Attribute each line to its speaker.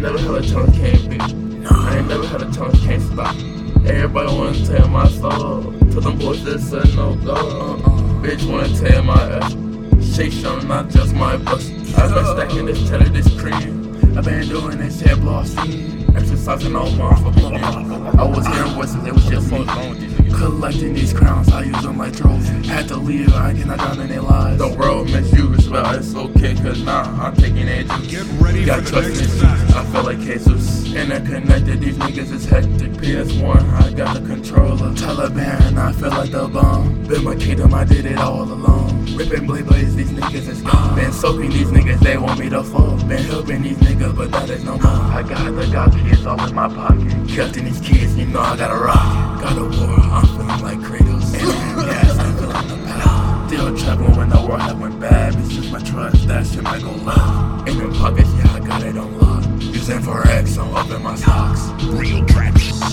Speaker 1: never had a tongue can't beat. I ain't never had a tongue can't stop. Everybody wanna tell my soul. To them boys this a no go. Bitch wanna tell my ass. Shake some, not just my bust. I've been stacking this cheddar, this cream. I've been doing this shit, blossy. Exercising on motherfucker. I was hearing voices, it was just me. Collecting these crowns, I use them like trophies. Had to leave, I cannot down in their lives. The world it's okay, cause now I'm taking edges.
Speaker 2: Get ready
Speaker 1: Got
Speaker 2: for the
Speaker 1: trust
Speaker 2: next
Speaker 1: issues. I feel like Jesus. Interconnected, these niggas is hectic. PS1, I got the controller. Taliban, I feel like the bomb. Build my kingdom, I did it all alone. Ripping blade blades, these niggas is gone. Been soaking these niggas, they want me to fall. Been helping these niggas, but that is no more. I got the God kids all in my pocket. Kept in these kids, you know I gotta rock. Got When the world had went bad. It's just my trust, that shit might go left. In them pockets, yeah, I got it on lock. Using for X, I'm up in my socks.
Speaker 2: Real. Slay.